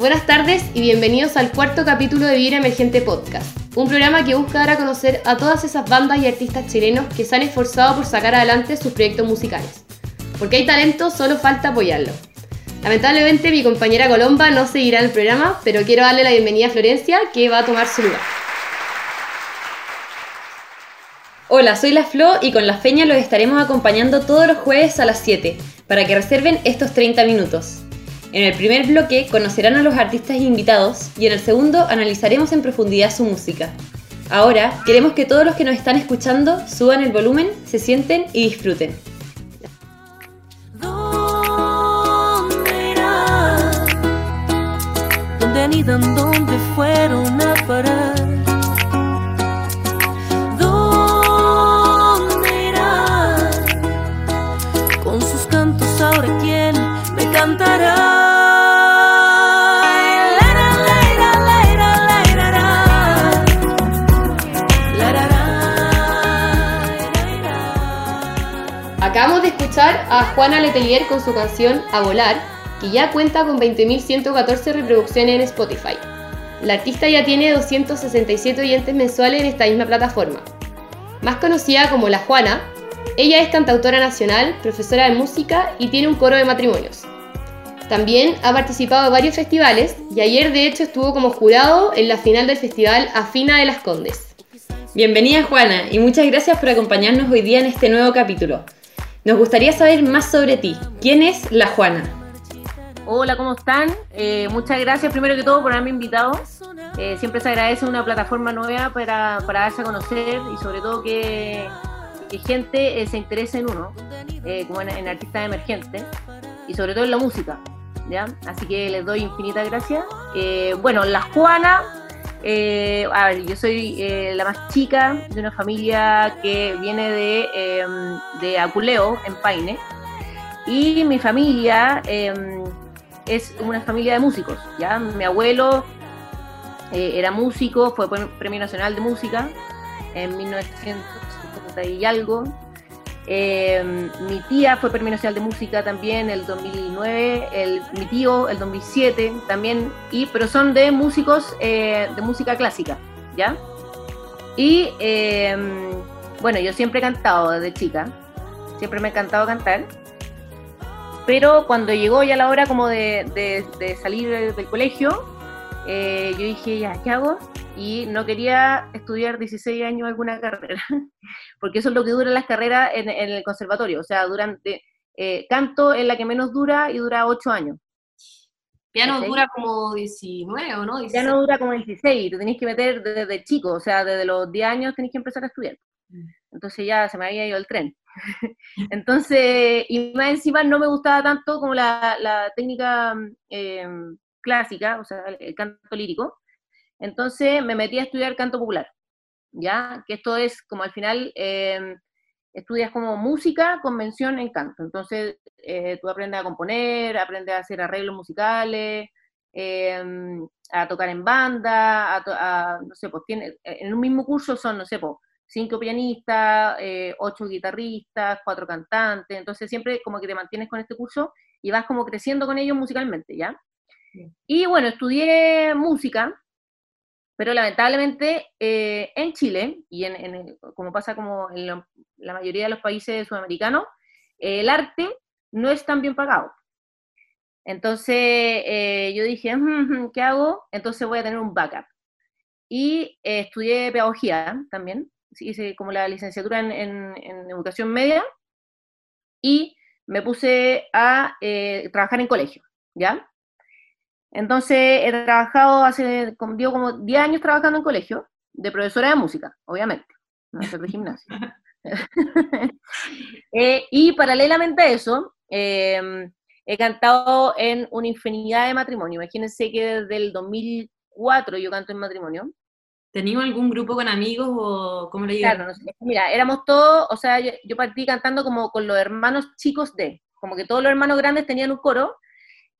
Buenas tardes y bienvenidos al cuarto capítulo de Vivir Emergente Podcast, un programa que busca dar a conocer a todas esas bandas y artistas chilenos que se han esforzado por sacar adelante sus proyectos musicales. Porque hay talento, solo falta apoyarlo. Lamentablemente mi compañera Colomba no seguirá el programa, pero quiero darle la bienvenida a Florencia, que va a tomar su lugar. Hola, soy la Flo y con la Feña los estaremos acompañando todos los jueves a las 7 para que reserven estos 30 minutos. En el primer bloque conocerán a los artistas invitados y en el segundo analizaremos en profundidad su música. Ahora queremos que todos los que nos están escuchando suban el volumen, se sienten y disfruten. A Juana Letelier con su canción A Volar, que ya cuenta con 20.114 reproducciones en Spotify. La artista ya tiene 267 oyentes mensuales en esta misma plataforma. Más conocida como La Juana, ella es cantautora nacional, profesora de música y tiene un coro de matrimonios. También ha participado en varios festivales y ayer de hecho estuvo como jurado en la final del festival Afina de las Condes. Bienvenida Juana y muchas gracias por acompañarnos hoy día en este nuevo capítulo. Nos gustaría saber más sobre ti. ¿Quién es La Juana? Hola, ¿cómo están? Eh, muchas gracias primero que todo por haberme invitado. Eh, siempre se agradece una plataforma nueva para, para darse a conocer y sobre todo que, que gente eh, se interese en uno, como en, artistas emergentes y sobre todo en la música. ¿ya? Así que les doy infinitas gracias. bueno, La Juana, a ver, yo soy la más chica de una familia que viene de, em, de Aculeo, en Paine. Y mi familia em, es una familia de músicos, ¿ya? Mi abuelo eh, era músico, fue Premio Nacional de Música en 1970 y algo. Eh, mi tía fue Premio Nacional de Música también el 2009, el, mi tío el 2007 también, y, pero son de músicos eh, de música clásica, ¿ya? Y bueno, yo siempre he cantado desde chica, siempre me ha encantado cantar. Pero cuando llegó ya la hora como de, salir del, colegio, eh, yo dije, ya, ¿qué hago? Y no quería estudiar 16 años alguna carrera, porque eso es lo que dura las carreras en, el conservatorio, o sea, durante, eh, canto es la que menos dura y dura 8 años. Piano dura como 19, ¿o no? Piano dura como 16, te tenés que meter desde, chico, o sea, desde los 10 años tenés que empezar a estudiar. Mm. Entonces ya se me había ido el tren. Entonces, y más encima no me gustaba tanto como la, técnica eh, clásica, o sea, el canto lírico. Entonces me metí a estudiar canto popular, ¿ya? Que esto es como al final eh, estudias como música, convención en canto. Entonces eh, tú aprendes a componer, aprendes a hacer arreglos musicales, a tocar en banda, a, no sé, pues tiene, en un mismo curso son, no sé, pues cinco pianistas, eh, ocho guitarristas, cuatro cantantes, entonces siempre como que te mantienes con este curso y vas como creciendo con ellos musicalmente, ¿ya? Y bueno, estudié música, pero lamentablemente eh, en Chile, y en, como pasa como en la mayoría de los países sudamericanos, el arte no es tan bien pagado. Entonces eh, yo dije, ¿qué hago? Entonces voy a tener un backup. Y estudié pedagogía también, hice como la licenciatura en, educación media y me puse a eh, trabajar en colegio, ¿ya? Entonces he trabajado hace, digo, como 10 años trabajando en colegio, de profesora de música, obviamente, no de gimnasio. Eh, y paralelamente a eso, em, he cantado en una infinidad de matrimonios. Imagínense que desde el 2004 yo canto en matrimonio. ¿Tenías algún grupo con amigos o cómo le digo? Claro, mira, éramos todos, o sea, yo, partí cantando como con los hermanos chicos de, como que todos los hermanos grandes tenían un coro,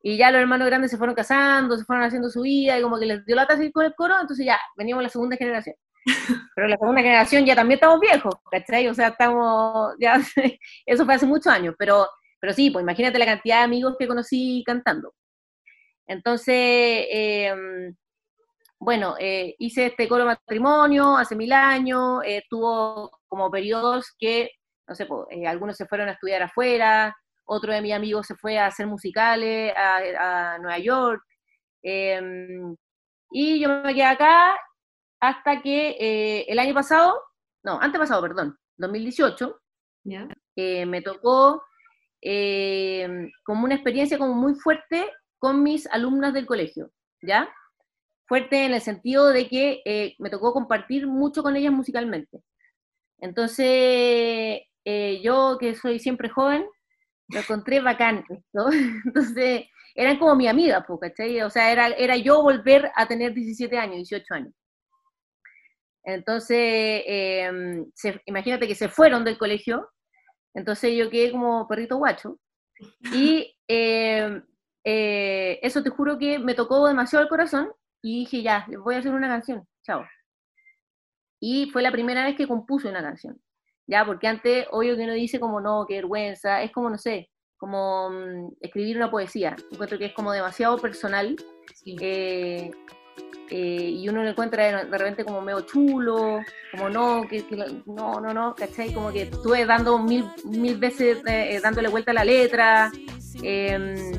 y ya los hermanos grandes se fueron casando, se fueron haciendo su vida, y como que les dio la seguir con el coro, entonces ya, veníamos la segunda generación. Pero la segunda generación ya también estamos viejos, ¿cachai? O sea, estamos, ya, eso fue hace muchos años, pero, pero sí, pues imagínate la cantidad de amigos que conocí cantando. Entonces, em, bueno, eh, hice este coro matrimonio hace mil años, eh, tuvo como periodos que, no sé, pues, eh, algunos se fueron a estudiar afuera, otro de mis amigos se fue a hacer musicales a, a Nueva York, em, y yo me quedé acá hasta que el año pasado, no, antes pasado, perdón, 2018, me tocó como una experiencia como muy fuerte con mis alumnas del colegio, ¿ya? fuerte en el sentido de que eh, me tocó compartir mucho con ellas musicalmente. Entonces, eh, yo que soy siempre joven, lo encontré bacán ¿no? Entonces, eran como mi amiga, ¿cachai? O sea, era, era yo volver a tener 17 años, 18 años. Entonces, em, imagínate que se fueron del colegio, entonces yo quedé como perrito guacho. Y em, eh, eso te juro que me tocó demasiado el corazón y dije, ya, voy a hacer una canción, chao. Y fue la primera vez que compuse una canción, ya, porque antes, obvio que uno dice como, no, qué vergüenza, es como, no sé, como mm, escribir una poesía, encuentro que es como demasiado personal, eh, eh, y uno lo encuentra de, repente como medio chulo, como no, que, no, no, no, ¿cachai? Como que estuve dando mil, mil veces, eh, dándole vuelta a la letra, eh,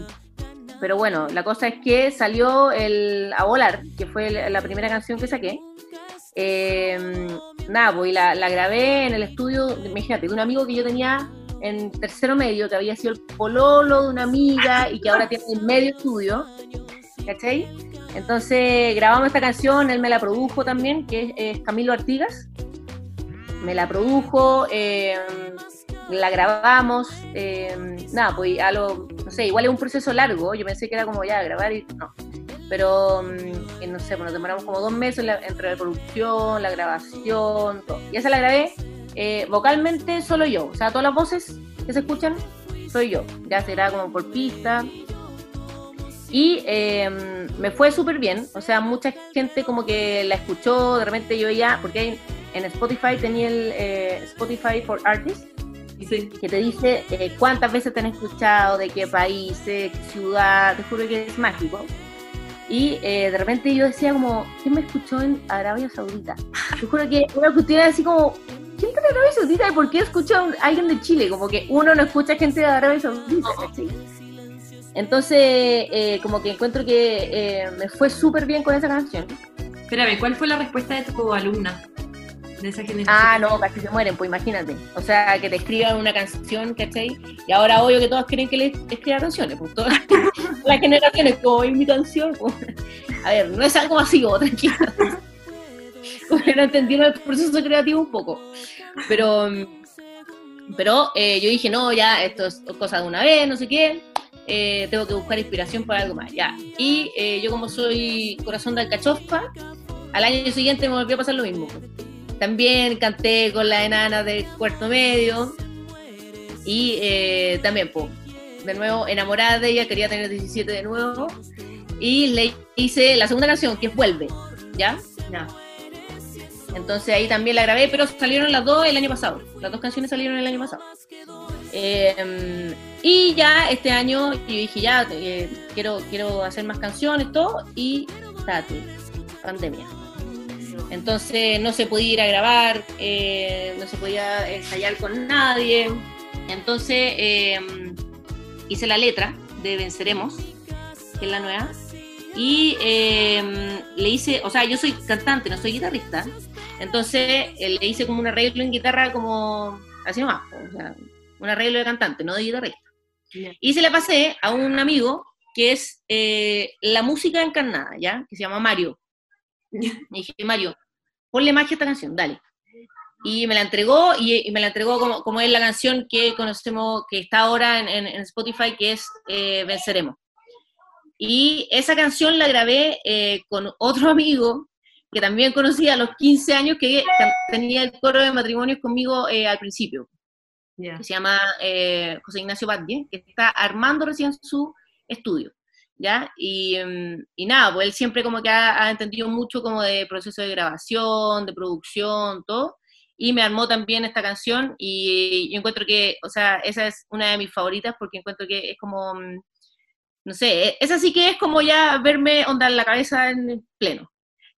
pero bueno, la cosa es que salió el A Volar, que fue la primera canción que saqué. Em, nada, pues la, grabé en el estudio, imagínate, de un amigo que yo tenía en tercero medio, que había sido el pololo de una amiga y que ahora tiene medio estudio, ¿cachai? Entonces grabamos esta canción, él me la produjo también, que es, Camilo Artigas. Me la produjo, eh, la grabamos, eh, nada, pues a lo, no sé, igual es un proceso largo, yo pensé que era como ya grabar y no, pero mm, no sé, pues nos demoramos como dos meses entre la producción, la grabación, todo. Y esa la grabé eh, vocalmente solo yo, o sea, todas las voces que se escuchan soy yo, ya será como por pista. Y em, me fue súper bien, o sea, mucha gente como que la escuchó, de repente yo ya, porque en Spotify tenía el eh, Spotify for Artists, que te dice eh, cuántas veces te han escuchado, de qué país, qué ciudad, te juro que es mágico. Y eh, de repente yo decía como, ¿quién me escuchó en Arabia Saudita? Te juro que una cuestión así como, ¿quién está en Arabia Saudita y por qué escucha a alguien de Chile? Como que uno no escucha gente de Arabia Saudita, Entonces, eh, como que encuentro que me fue súper bien con esa canción. Espérame, ¿cuál fue la respuesta de tu alumna? Ah, no, casi se mueren, pues imagínate. O sea, que te escriban una canción, ¿cachai? Y ahora obvio que todos quieren que les escriba canciones, pues todas las generaciones, como es mi canción. Pues. A ver, no es algo masivo, tranquilo. no entendieron el proceso creativo un poco. Pero, pero eh, yo dije, no, ya, esto es cosa de una vez, no sé qué. Eh, tengo que buscar inspiración para algo más, ya. Y eh, yo como soy corazón de alcachofa, al año siguiente me volvió a pasar lo mismo. También canté con la enana del cuarto medio. Y eh, también, pues, de nuevo, enamorada de ella, quería tener 17 de nuevo. Y le hice la segunda canción, que es Vuelve, ¿ya? Ya. Entonces ahí también la grabé, pero salieron las dos el año pasado. Las dos canciones salieron el año pasado. Em, y ya este año yo dije, ya, eh, quiero, quiero hacer más canciones, todo. Y, date, pandemia. Entonces no se podía ir a grabar, eh, no se podía ensayar con nadie. Entonces em, hice la letra de Venceremos, que es la nueva, y em, le hice, o sea, yo soy cantante, no soy guitarrista, entonces eh, le hice como un arreglo en guitarra como así nomás, o sea, un arreglo de cantante, no de guitarrista. Y se le pasé a un amigo que es eh, la música encarnada, ¿ya? Que se llama Mario. Me dije, Mario, ponle magia a esta canción, dale. Y me la entregó, y, me la entregó como, como, es la canción que conocemos, que está ahora en, Spotify, que es eh, Venceremos. Y esa canción la grabé eh, con otro amigo que también conocí a los 15 años, que tenía el coro de matrimonios conmigo eh, al principio, que se llama José Ignacio Batlle, que está armando recién su estudio. ¿Ya? Mm, y, nada, pues él siempre como que ha, entendido mucho como de proceso de grabación, de producción, todo, y me armó también esta canción y yo encuentro que, o sea, esa es una de mis favoritas porque encuentro que es como, mm, no sé, esa sí que es como ya verme onda en la cabeza en pleno,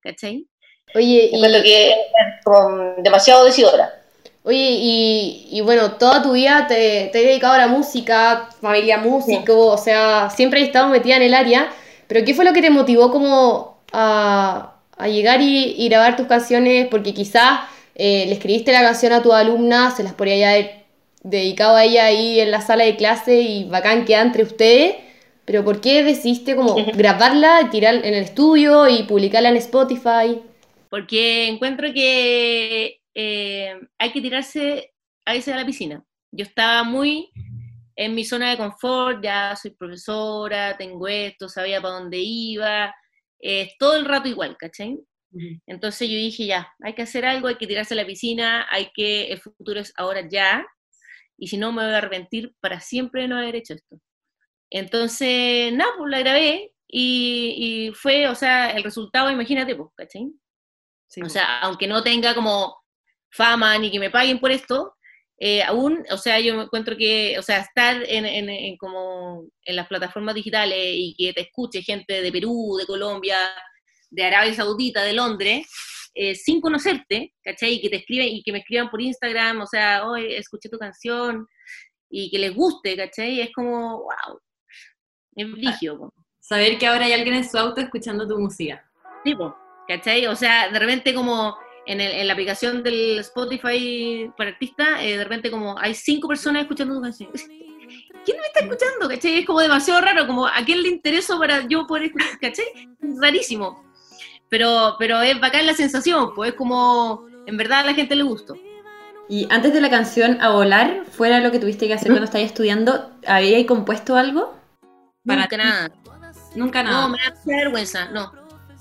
¿cachai? Oye, y, Encuentro que es como demasiado decidora. Oye y, y bueno, toda tu vida te, te has dedicado a la música, familia músico, o sea, siempre has estado metida en el área, pero ¿qué fue lo que te motivó como a, a llegar y, y grabar tus canciones? Porque quizás eh, le escribiste la canción a tu alumna, se las podría ya haber dedicado a ella ahí en la sala de clase y bacán queda entre ustedes, pero ¿por qué decidiste como grabarla, tirar en el estudio y publicarla en Spotify? porque encuentro que eh, hay que tirarse a veces a la piscina. Yo estaba muy en mi zona de confort, ya soy profesora, tengo esto, sabía para dónde iba, eh, todo el rato igual, ¿cachai? Entonces yo dije, ya, hay que hacer algo, hay que tirarse a la piscina, hay que, el futuro es ahora ya, y si no me voy a arrepentir para siempre de no haber hecho esto. Entonces, nada, pues la grabé y, y fue, o sea, el resultado, imagínate, pues, ¿cachai? O sea, aunque no tenga como fama ni que me paguen por esto, eh, aún, o sea, yo me encuentro que, o sea, estar en, en- en como en las plataformas digitales y que te escuche gente de Perú, de Colombia, de Arabia Saudita, de Londres, eh, sin conocerte, ¿cachai? Y que te escriben y que me escriban por Instagram, o sea, hoy escuché tu canción y que les guste, ¿cachai? Es como, wow, es po. Saber que ahora hay alguien en su auto escuchando tu música. tipo, ¿cachai? O sea, de repente como en, el- en la aplicación del Spotify para artistas, eh, de repente como hay cinco personas escuchando tu canción. ¿Quién me está escuchando? ¿Cachai? Es como demasiado raro, como a quién le intereso para yo poder escuchar, ¿cachai? Es rarísimo. Pero, pero es bacán la sensación, pues es como, en verdad a la gente le gustó. Y antes de la canción A Volar, fuera lo que tuviste que hacer cuando estabas estudiando, ¿habíais compuesto algo? Para Nunca nada. Nunca No, nada. me da mucha vergüenza, no.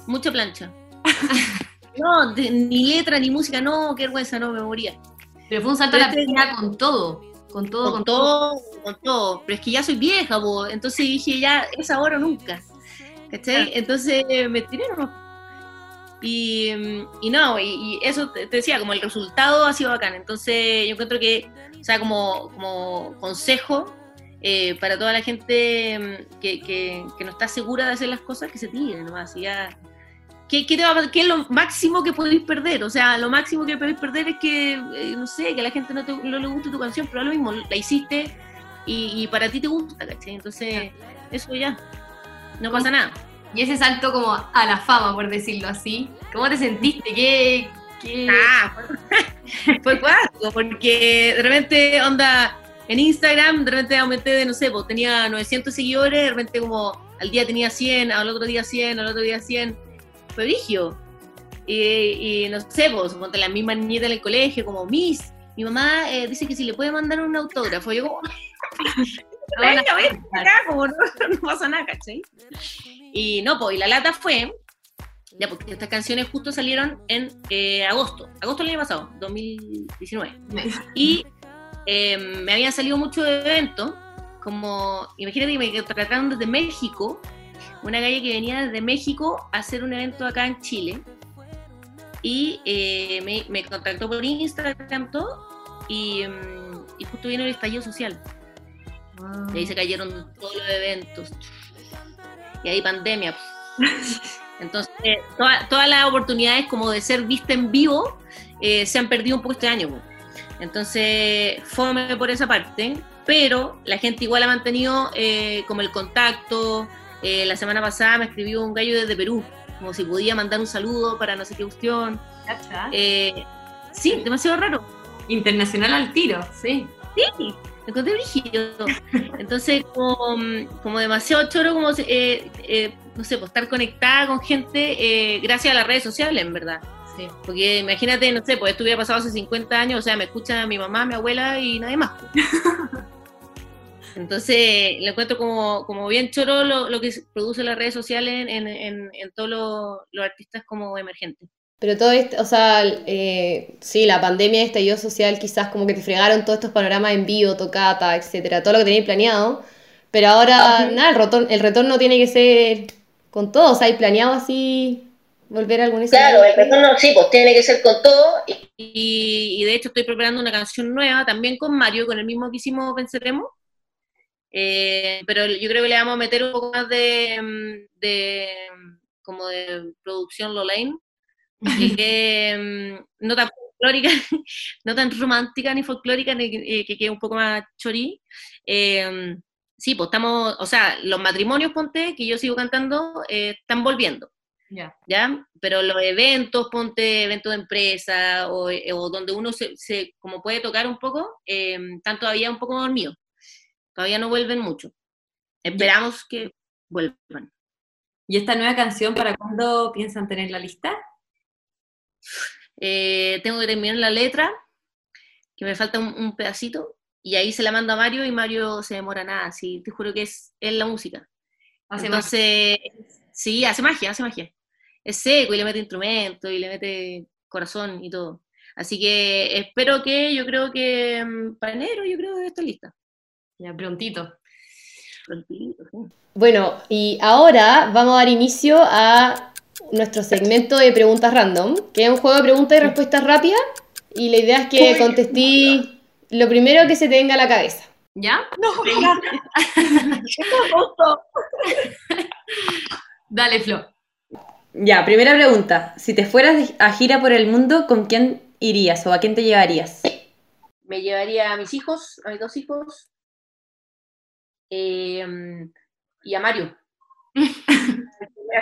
Mucha plancha. no, de- ni letra, ni música, no, qué vergüenza, no, me moría. Pero fue un salto a la Este- piscina con todo. Con todo, con todo, con todo. Pero es que ya soy vieja, po. entonces dije, ya es ahora o nunca. ¿Cachai? Entonces eh, me tiré nomás. Y, y no, y, y eso te, decía, como el resultado ha sido bacán. Entonces yo encuentro que, o sea, como, como consejo eh, para toda la gente mm, que, que, que no está segura de hacer las cosas, que se tire nomás. Y ya, ¿Qué, qué te va a? ¿Qué es lo máximo que podéis perder? O sea, lo máximo que podéis perder es que, eh, no sé, que a la gente no, te- no le guste tu canción, pero lo mismo, la hiciste y, y para ti te gusta, ¿cachai? Entonces, eso ya, no pasa nada. Y ese salto como a la fama, por decirlo así. ¿Cómo te sentiste? ¿Qué, qué... Ah, fue, fue cuático, porque de repente, onda, en Instagram, de repente aumenté de, no sé, pues tenía 900 seguidores, de repente como al día tenía 100, al otro día 100, al otro día 100, fue. Y, y no sé, pues, ponte la misma niñeta en el colegio, como Miss, mi mamá eh, dice que si le puede mandar un autógrafo, yo como, venga, ven acá, como no, no pasa nada, ¿cachai? Y no, pues, y la lata fue, ya, porque estas canciones justo salieron en eh, agosto, agosto del año pasado, 2019. Y eh, me habían salido muchos eventos, como, imagínate que me trataron desde México, una calle que venía desde México a hacer un evento acá en Chile. Y eh, me, me contactó por Instagram todo, y, mm, y justo vino el estallido social. Y ahí se cayeron todos los eventos. Y ahí pandemia. Entonces, toda- todas las oportunidades como de ser vista en vivo eh, se han perdido un poco este año. po. Entonces, fome por esa parte, pero la gente igual ha mantenido eh, como el contacto. Eh, la semana pasada me escribió un gallo desde Perú, como si podía mandar un saludo para no sé qué cuestión. Eh, sí, demasiado raro. Internacional al tiro, sí. Sí, me encontré brígido. Entonces, como, como demasiado choro, como eh, eh, no sé, pues estar conectada con gente eh, gracias a las redes sociales, en verdad. Sí. Porque imagínate, no sé, pues esto hubiera pasado hace 50 años, o sea, me escucha mi mamá, mi abuela y nadie más. Entonces, lo encuentro como, como bien choro lo, lo que produce las redes sociales en, en, en todos los, los artistas como emergentes. Pero todo esto, o sea, eh, sí, la pandemia, estallido social, quizás como que te fregaron todos estos panoramas en vivo, tocata, etcétera, todo lo que tenías planeado. Pero ahora, nada, el retorno, el retorno tiene que ser con todo. O sea, ¿hay planeado así volver a algún Claro, el escenario? retorno sí, pues tiene que ser con todo. y- Y, y de hecho estoy preparando una canción nueva también con Mario, con el mismo que hicimos Venceremos. Eh, pero yo creo que le vamos a meter un poco más de, mm, de como de producción Lolaine, que mm, no tan folclórica, no tan romántica ni folclórica, ni que, que quede un poco más chorí. Eh, sí, pues estamos, o sea, los matrimonios, ponte, que yo sigo cantando, eh, están volviendo. Ya. ¿ya? Pero los eventos, ponte eventos de empresa o, eh, o donde uno se, se- como puede tocar un poco, eh, están todavía un poco dormidos. Todavía no vuelven mucho. Esperamos que vuelvan. ¿Y esta nueva canción para cuándo piensan tener la lista? Eh, tengo que terminar la letra, que me falta un, un pedacito, y ahí se la mando a Mario y Mario se demora nada, sí, te juro que es, es la música. Hace. Entonces, sí, hace magia, hace magia. Es seco y le mete instrumento y le mete corazón y todo. Así que espero que, yo creo que mm, para enero, yo creo que está lista. Ya prontito. Prontito, sí. Bueno, y ahora vamos a dar inicio a nuestro segmento de preguntas random, que es un juego de preguntas y respuestas rápidas. Y la idea es que contestéis lo primero que se te venga a la cabeza. ¿Ya? Dale, Flo. Ya, primera pregunta. Si te fueras a gira por el mundo, ¿con quién irías o a quién te llevarías? Me llevaría a mis hijos, a mis dos hijos, eh, y a Mario.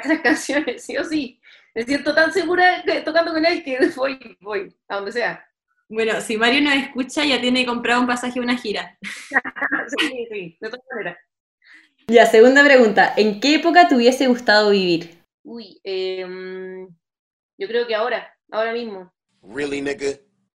tres canciones, sí o sí. Me siento tan segura de- tocando con él que voy, voy, a donde sea. Bueno, si Mario nos escucha, ya tiene comprado un pasaje a una gira. Sí, sí, de todas maneras. Ya, segunda pregunta. ¿En qué época te hubiese gustado vivir? Uy, em, yo creo que ahora, ahora mismo, Really, nigga?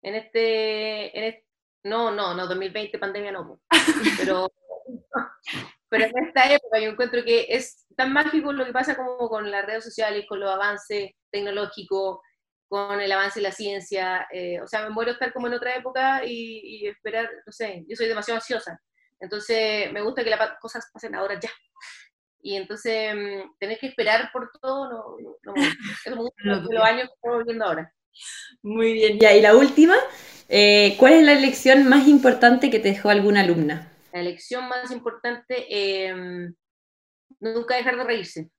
en este, en este- no, no, no, 2020 pandemia no, pero, pero en esta época yo encuentro que es tan mágico lo que pasa como con las redes sociales, con los avances tecnológicos, con el avance de la ciencia, eh, o sea, me muero estar como en otra época y, y esperar, no sé, yo soy demasiado ansiosa, entonces me gusta que las cosas pasen ahora ya. Y entonces mm, tener que esperar por todo, no, no, no me gusta No, los años que estamos viviendo ahora. Muy bien. Ya, y la última. eh, ¿Cuál es la lección más importante que te dejó alguna alumna? La lección más importante, eh, nunca dejar de reírse.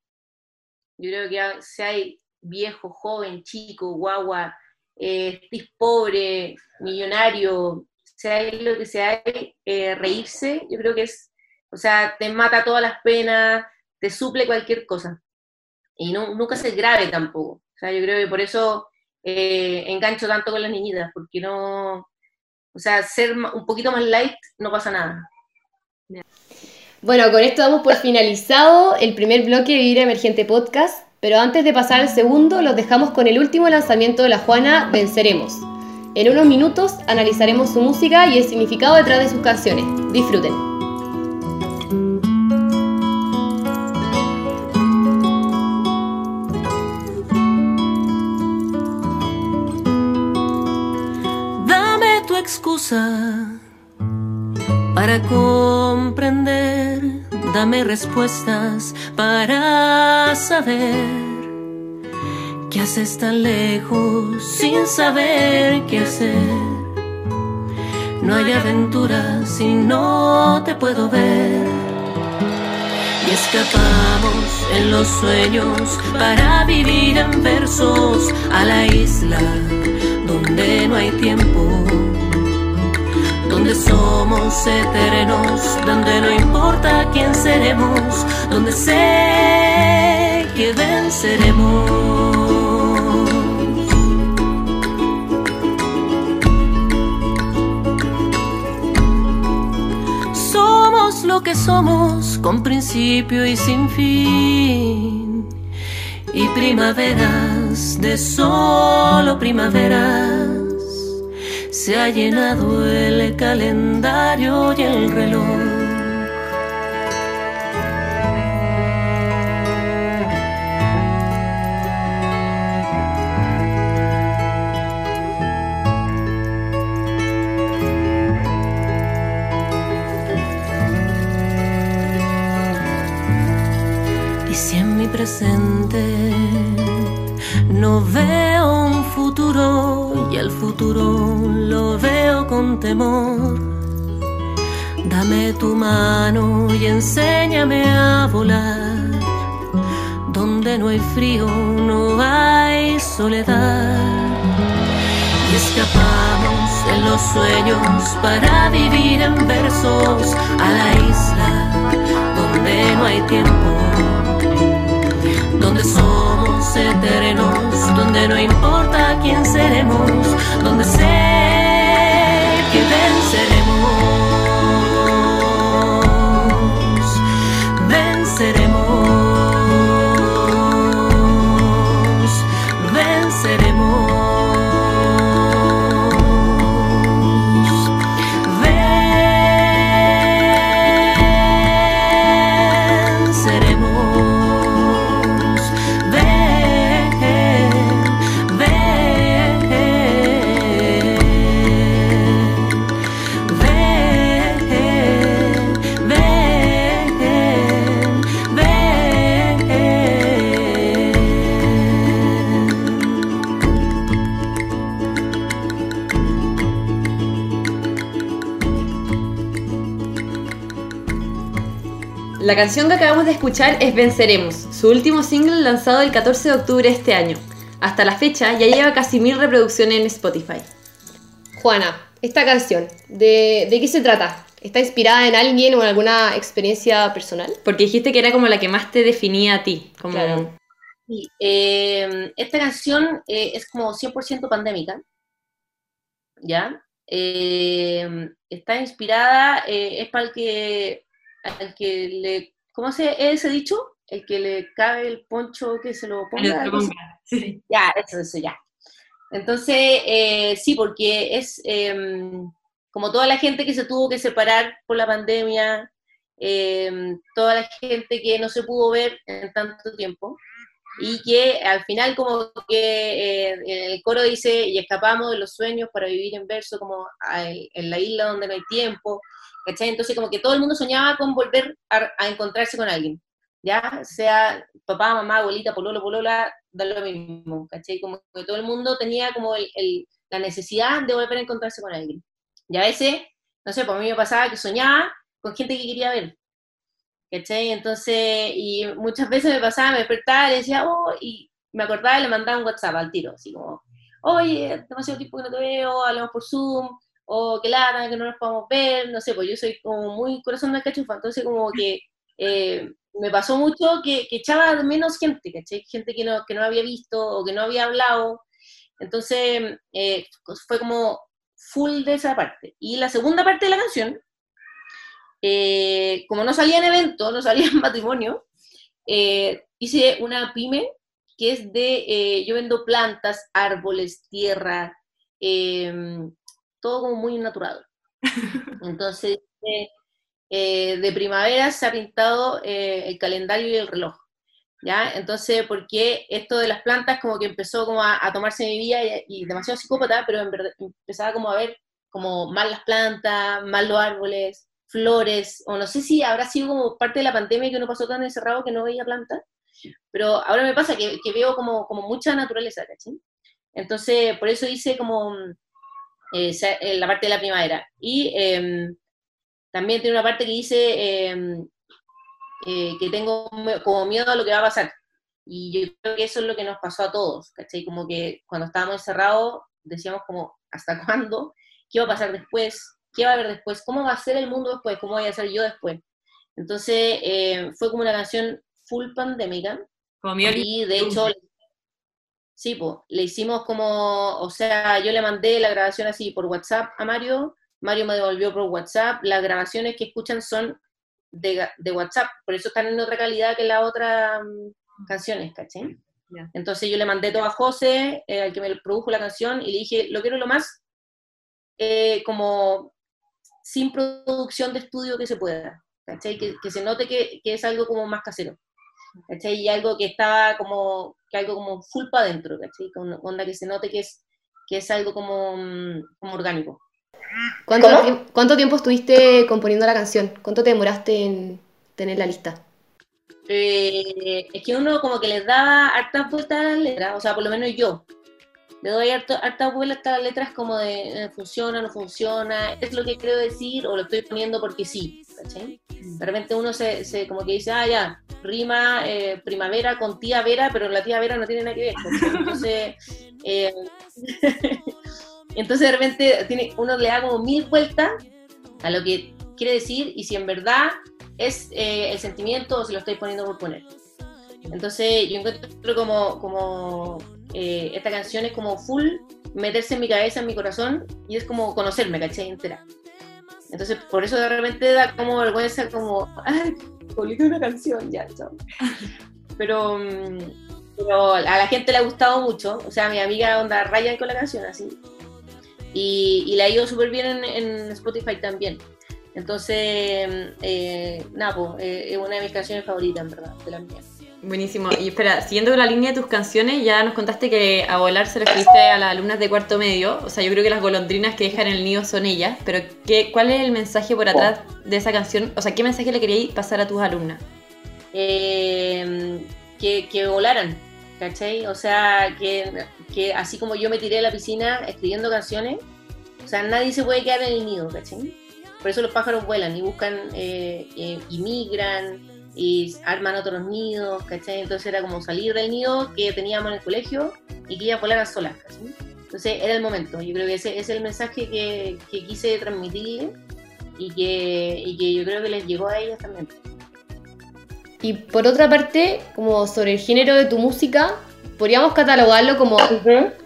Yo creo que si hay viejo, joven, chico, guagua, eh, pobre, millonario, sea lo que sea, eh, reírse, yo creo que es, o sea, te mata todas las penas, te suple cualquier cosa. Y no, nunca ser grave tampoco. O sea, yo creo que por eso eh, engancho tanto con las niñitas, porque no, o sea, ser un poquito más light no pasa nada. Bueno, con esto damos por finalizado el primer bloque de Vibra Emergente Podcast, pero antes de pasar al segundo, los dejamos con el último lanzamiento de la Juana, Venceremos. En unos minutos analizaremos su música y el significado detrás de sus canciones. Disfruten. Excusa para comprender. Dame respuestas para saber que haces tan lejos sin saber qué hacer. No hay aventura si no te puedo ver. Y escapamos en los sueños para vivir en versos a la isla donde no hay tiempo, donde somos eternos, donde no importa quién seremos, donde sé que venceremos. Somos lo que somos, con principio y sin fin. Y primaveras de solo primaveras. Se ha llenado el calendario y el reloj. Y si en mi presente no veo y el futuro lo veo con temor, Dame tu mano y enséñame a volar. Donde no hay frío, no hay soledad. Y escapamos en los sueños para vivir en versos a la isla donde no hay tiempo. Eternos, donde no importa quién seremos, donde sé que venceremos. La canción que acabamos de escuchar es Venceremos, su último single lanzado el 14 de octubre de este año. Hasta la fecha ya lleva casi mil reproducciones en Spotify. Juana, esta canción, ¿de, de qué se trata? ¿Está inspirada en alguien o en alguna experiencia personal? Porque dijiste que era como la que más te definía a ti. Como... Claro. Sí, eh, esta canción eh, es como 100% pandémica, ¿ya? Eh, está inspirada, eh, es para el que, al que le, ¿cómo se ese dicho? El que le cabe el poncho que se lo ponga. Sí. Ya, eso, eso, ya. Entonces, eh, sí, porque es em, como toda la gente que se tuvo que separar por la pandemia, em, toda la gente que no se pudo ver en tanto tiempo, y que al final como que eh, en el coro dice, y escapamos de los sueños para vivir en verso como a- en la isla donde no hay tiempo, ¿cachai? Entonces como que todo el mundo soñaba con volver a, a encontrarse con alguien, ya sea papá, mamá, abuelita, pololo, polola, da lo mismo, ¿cachai? Como que todo el mundo tenía como el- el- la necesidad de volver a encontrarse con alguien. Y a veces, no sé, pues a mí me pasaba que soñaba con gente que quería ver, ¿cachai? Entonces, y muchas veces me pasaba, me despertaba le decía, oh, y me acordaba y le mandaba un WhatsApp al tiro, así como, oye, demasiado tiempo que no te veo, hablamos por Zoom, o qué lata, que no nos podemos ver, no sé, pues yo soy como muy corazón de cachufa, entonces como que eh, me pasó mucho que, que echaba menos gente, ¿cachai? Gente que no, que no había visto o que no había hablado, entonces eh, fue como full de esa parte. Y la segunda parte de la canción, eh, como no salía en evento, no salía en matrimonio, eh, hice una pyme que es de, eh, yo vendo plantas, árboles, tierra, eh, todo como muy natural. Entonces, eh, de primavera se ha pintado el calendario y el reloj. ¿Ya? Entonces, porque esto de las plantas como que empezó como a, a tomarse mi vida y, y demasiado psicópata, pero en verdad empezaba como a ver como mal las plantas, mal los árboles, flores, o no sé si habrá sido como parte de la pandemia que uno pasó tan encerrado que no veía plantas, pero ahora me pasa que, que veo como, como mucha naturaleza, ¿cachai? Entonces, por eso hice como eh, eh, la parte de la primavera. Y em, también tiene una parte que dice em, eh, que tengo como miedo a lo que va a pasar. Y yo creo que eso es lo que nos pasó a todos, ¿cachai? Como que cuando estábamos encerrados decíamos como, ¿hasta cuándo? ¿Qué va a pasar después? ¿Qué va a haber después? ¿Cómo va a ser el mundo después? ¿Cómo voy a ser yo después? Entonces, eh, fue como una canción full pandémica. Como Y de hecho, sí, pues, le hicimos como, o sea, yo le mandé la grabación así por WhatsApp a Mario, Mario me devolvió por WhatsApp, las grabaciones que escuchan son de, WhatsApp, por eso están en otra calidad que las otras mm, canciones, ¿cachai? Ya. Entonces yo le mandé todo a José, eh, al que me produjo la canción, y le dije, lo quiero lo más eh, como sin producción de estudio que se pueda, ¿cachai? Que, que se note que, que es algo como más casero. ¿cachai? Y algo que estaba como, que algo como full para adentro, ¿cachai? Con onda que se note que es, que es algo como, mm, como orgánico. ¿Cuánto, ¿Cómo? tiemp- ¿Cuánto tiempo estuviste componiendo la canción? ¿Cuánto te demoraste en tener la lista? Eh, es que uno como que les daba hartas vueltas a las letras, o sea, por lo menos yo. Le doy harto, harta vuelta a las letras como de eh, funciona, no funciona, es lo que quiero decir o lo estoy poniendo porque sí, ¿cachai? De repente uno se, se como que dice, ah, ya, rima eh, primavera con tía Vera, pero la tía Vera no tiene nada que ver, ¿cachai? Entonces, eh, entonces de repente tiene, uno le da como mil vueltas a lo que quiere decir y si en verdad es eh, el sentimiento o si lo estoy poniendo por poner. Entonces yo encuentro como, como eh, esta canción es como full meterse en mi cabeza, en mi corazón y es como conocerme, ¿cachai? Entera. Entonces por eso de repente da como vergüenza como, ay, publiqué una canción, ya, chao. Pero, mm, pero a la gente le ha gustado mucho, o sea, mi amiga onda rayan con la canción así. Y, y le ha ido súper bien en, en Spotify también. Entonces, eh, nada, pues, eh, es una de mis canciones favoritas, en verdad, de las mías. Buenísimo. Y espera, siguiendo con la línea de tus canciones, ya nos contaste que a volar se lo escribiste a las alumnas de cuarto medio. O sea, yo creo que las golondrinas que dejan el nido son ellas. Pero, ¿qué, ¿cuál es el mensaje por atrás de esa canción? O sea, ¿qué mensaje le queríais pasar a tus alumnas? Eh, que, que volaran, ¿cachai? O sea, que, que así como yo me tiré a la piscina escribiendo canciones, o sea, nadie se puede quedar en el nido, ¿cachai? Por eso los pájaros vuelan y buscan, eh, eh, y migran y arman otros nidos, ¿cachai? Entonces era como salir del nido que teníamos en el colegio y que ellas volaran solas, ¿cachai? Entonces era el momento. Yo creo que ese, ese es el mensaje que, que quise transmitir y que, y que yo creo que les llegó a ellas también. Y por otra parte, como sobre el género de tu música, podríamos catalogarlo como,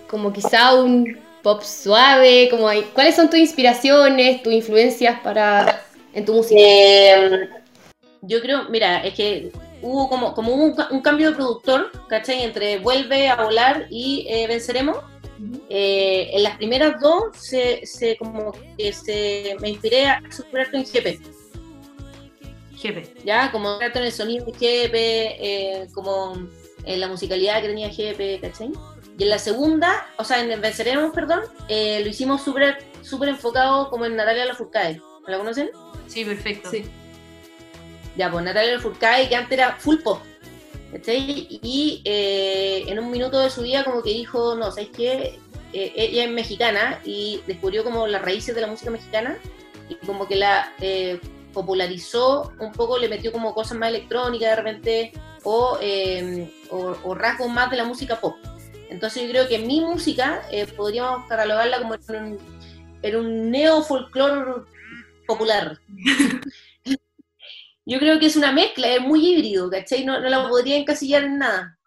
como quizá un pop suave, como hay- ¿cuáles son tus inspiraciones, tus influencias para en tu música? Eh, Yo creo, mira, es que hubo como, como hubo un, ca- un cambio de productor, ¿cachai? Entre Vuelve a volar y eh, Venceremos. Eh, en las primeras dos se, se como que se, me inspiré a super harto en GP, Jefe. ¿ya? Como harto en el sonido de GP, eh, como en la musicalidad que tenía GP, ¿cachai? Y en la segunda, o sea, en Venceremos, perdón, eh, lo hicimos súper súper enfocado como en Natalia Lafourcade. ¿La conocen? Sí, perfecto. Sí. Ya, pues Natalia Lafourcade, que antes era pop. ¿cachai? Y eh, en un minuto de su vida como que dijo, no, ¿sabes qué? Eh, ella es mexicana y descubrió como las raíces de la música mexicana y como que la eh, popularizó un poco, le metió como cosas más electrónicas de repente o, eh, o, rasgos más de la música pop. Entonces yo creo que mi música podríamos catalogarla como en un, en un neo-folclore popular. Yo creo que es una mezcla, es muy híbrido, ¿cachai? No, no la podría encasillar en nada,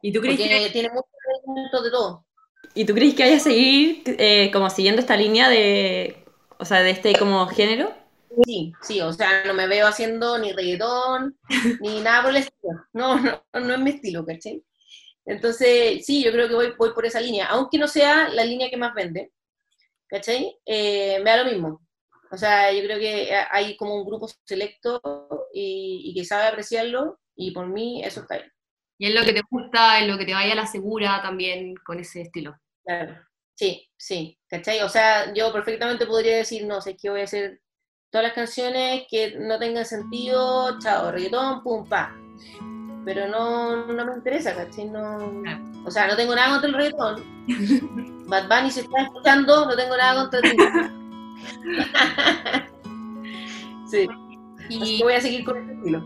¿Y tú crees porque que, tiene muchos elementos de todo. ¿y tú crees que vaya a seguir eh, como siguiendo esta línea de, o sea, de este como género? Sí, sí, o sea, no me veo haciendo ni reggaetón, ni nada por el estilo. No, no, no es mi estilo, ¿cachai? Entonces, sí, yo creo que voy, voy por esa línea, aunque no sea la línea que más vende, ¿cachai? Eh, me da lo mismo. O sea, yo creo que hay como un grupo selecto y, y que sabe apreciarlo, y por mí eso está bien. Y es lo que te gusta, es lo que te vaya a la segura también con ese estilo. Claro. Sí, sí, ¿cachai? O sea, yo perfectamente podría decir, no sé, que voy a hacer todas las canciones que no tengan sentido, chao, reggaetón, pum, pa. Pero no, no me interesa, ¿cachai? No, o sea, no tengo nada contra el reggaetón. Bad Bunny se está escuchando, no tengo nada contra ti. sí, así Y que voy a seguir con este estilo.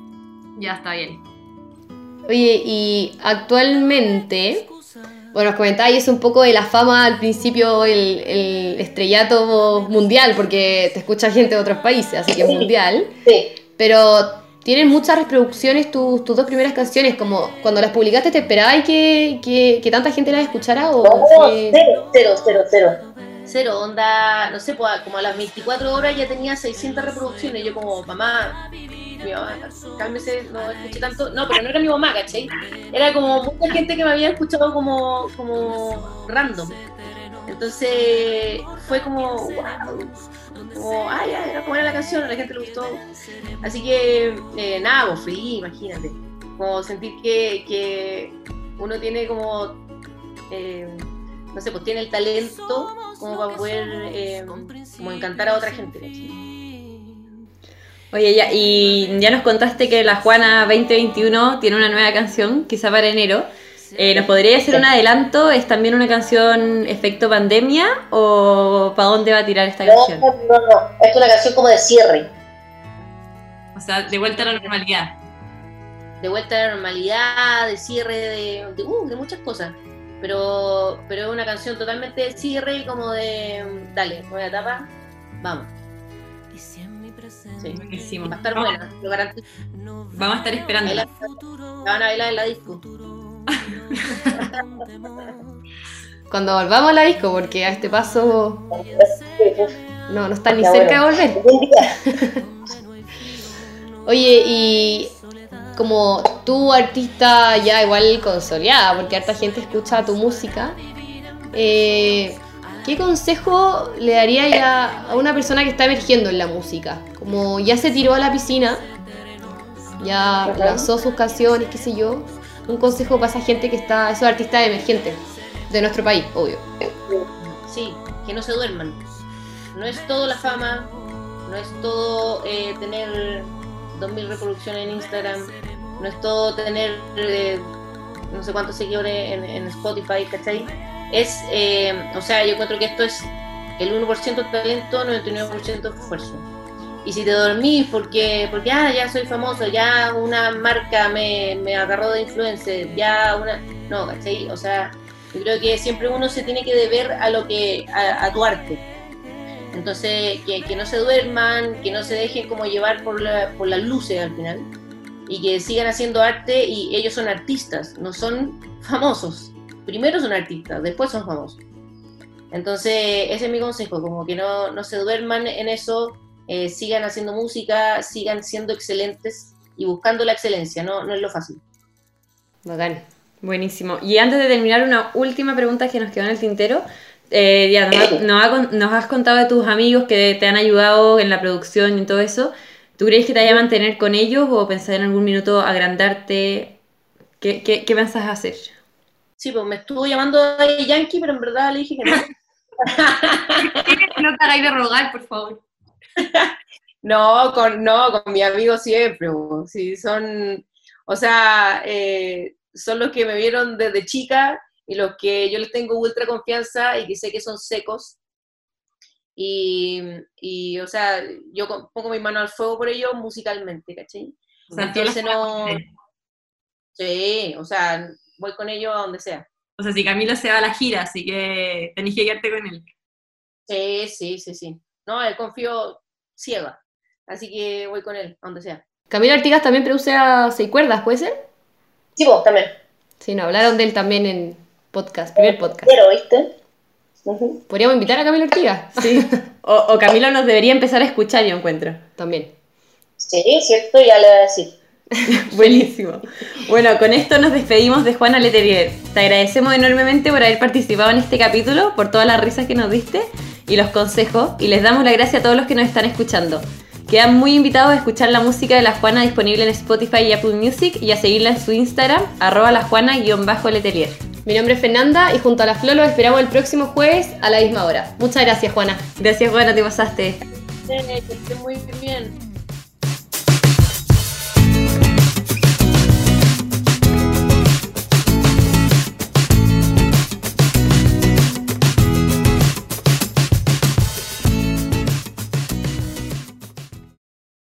ya está bien. Oye, y actualmente, bueno, os comentáis un poco de la fama al principio, el, el estrellato mundial, porque te escucha gente de otros países, así que es Sí. mundial. sí. Pero tienen muchas reproducciones tus, tus dos primeras canciones, como cuando las publicaste, ¿te esperabas que, que, que tanta gente las escuchara? O No, fue- cero, cero, cero, cero. Cero, onda, no sé, pues, como a las 24 horas ya tenía 600 reproducciones. Yo como, mamá, cálmese, no escuché tanto. No, pero no era mi mamá, ¿cachai? Era como mucha gente que me había escuchado como, como random. Entonces fue como, wow, como, ay, era como era la canción, a la gente le gustó. Así que, eh, nada, pues feliz, imagínate. Como sentir que, que uno tiene como, eh, no sé, pues tiene el talento como para poder eh, como encantar a otra gente. Oye, ya, y ya nos contaste que la Juana 2021 tiene una nueva canción, quizá para enero. Eh, ¿Nos podría hacer un adelanto? ¿Es también una canción efecto pandemia o para dónde va a tirar esta No, canción? no, no, es una canción como de cierre. O sea, de vuelta a la normalidad. de vuelta a la normalidad, de cierre, de, de, uh, de muchas cosas. Pero, pero es una canción totalmente de cierre, como de, dale, nueva etapa, vamos. Sí. Buenísimo. Va a estar Vamos- buena, lo garantizo. Vamos a estar esperando. La van a bailar en la disco. Cuando volvamos a la disco, porque a este paso no, no están ni cerca de volver. Oye, y como tú, artista ya igual consolidada, porque harta gente escucha tu música, eh, ¿qué consejo le daría ya a una persona que está emergiendo en la música? Como ya se tiró a la piscina, ya Ajá. lanzó sus canciones, qué sé yo. Un consejo para esa gente que está, esos artistas emergentes de nuestro país, obvio. Sí, que no se duerman. No es todo la fama, no es todo eh, tener 2.000 reproducciones en Instagram, no es todo tener eh, no sé cuántos seguidores en, Spotify, ¿cachai? Es, eh, o sea, yo encuentro que esto es el 1% talento, 99% esfuerzo. Y si te dormís porque, porque ah, ya soy famoso, ya una marca me, me agarró de influencer, ya una... No, ¿cachai? O sea, yo creo que siempre uno se tiene que deber a lo que a, a tu arte. Entonces, que, que no se duerman, que no se dejen como llevar por, la- por las luces al final y que sigan haciendo arte y ellos son artistas, no son famosos. Primero son artistas, después son famosos. Entonces, ese es mi consejo, como que no, no se duerman en eso, eh, sigan haciendo música, sigan siendo excelentes y buscando la excelencia, no, no es lo fácil. Bacán. Buenísimo. Y antes de terminar, una última pregunta que nos quedó en el tintero. Eh, ya nos, ha- nos nos has contado de tus amigos que te han ayudado en la producción y todo eso. ¿Tú crees que te vaya a mantener con ellos o pensar en algún minuto agrandarte? ¿Qué, qué, qué pensás hacer? Sí, pues me estuvo llamando de Yankee, pero en verdad le dije que no. No te hagáis de rogar, por favor. No, con, no, con mi amigo siempre, po. sí, son, o sea, eh, son los que me vieron desde chica y los que yo les tengo ultra confianza y que sé que son secos. Y, y, o sea, yo pongo mi mano al fuego por ellos musicalmente, ¿cachai? O sea, Entonces no, sí, o sea, voy con ellos a donde sea. O sea, si Camilo se va a la gira, así que tenés que quedarte con él. Sí, sí, sí, sí. No, él confío ciega, así que voy con él a donde sea. Camilo Artigas también produce a Seis Cuerdas, ¿puede ser? Sí, vos también. Sí, no, hablaron de él también en podcast, primer podcast. Pero, ¿viste? Podríamos invitar a Camilo Artigas. Sí. O, o Camilo nos debería empezar a escuchar, yo encuentro. También. Sí, cierto, ya le voy a decir. Buenísimo. Bueno, con esto nos despedimos de Juana Leterier. Te agradecemos enormemente por haber participado en este capítulo, por todas las risas que nos diste y los consejos, y les damos la gracia a todos los que nos están escuchando. Quedan muy invitados a escuchar la música de La Juana disponible en Spotify y Apple Music y a seguirla en su Instagram, arroba la Juana-letelier. Mi nombre es Fernanda y junto a la Flo los esperamos el próximo jueves a la misma hora. Muchas gracias, Juana. Gracias, Juana, te pasaste. Sí, que esté muy bien.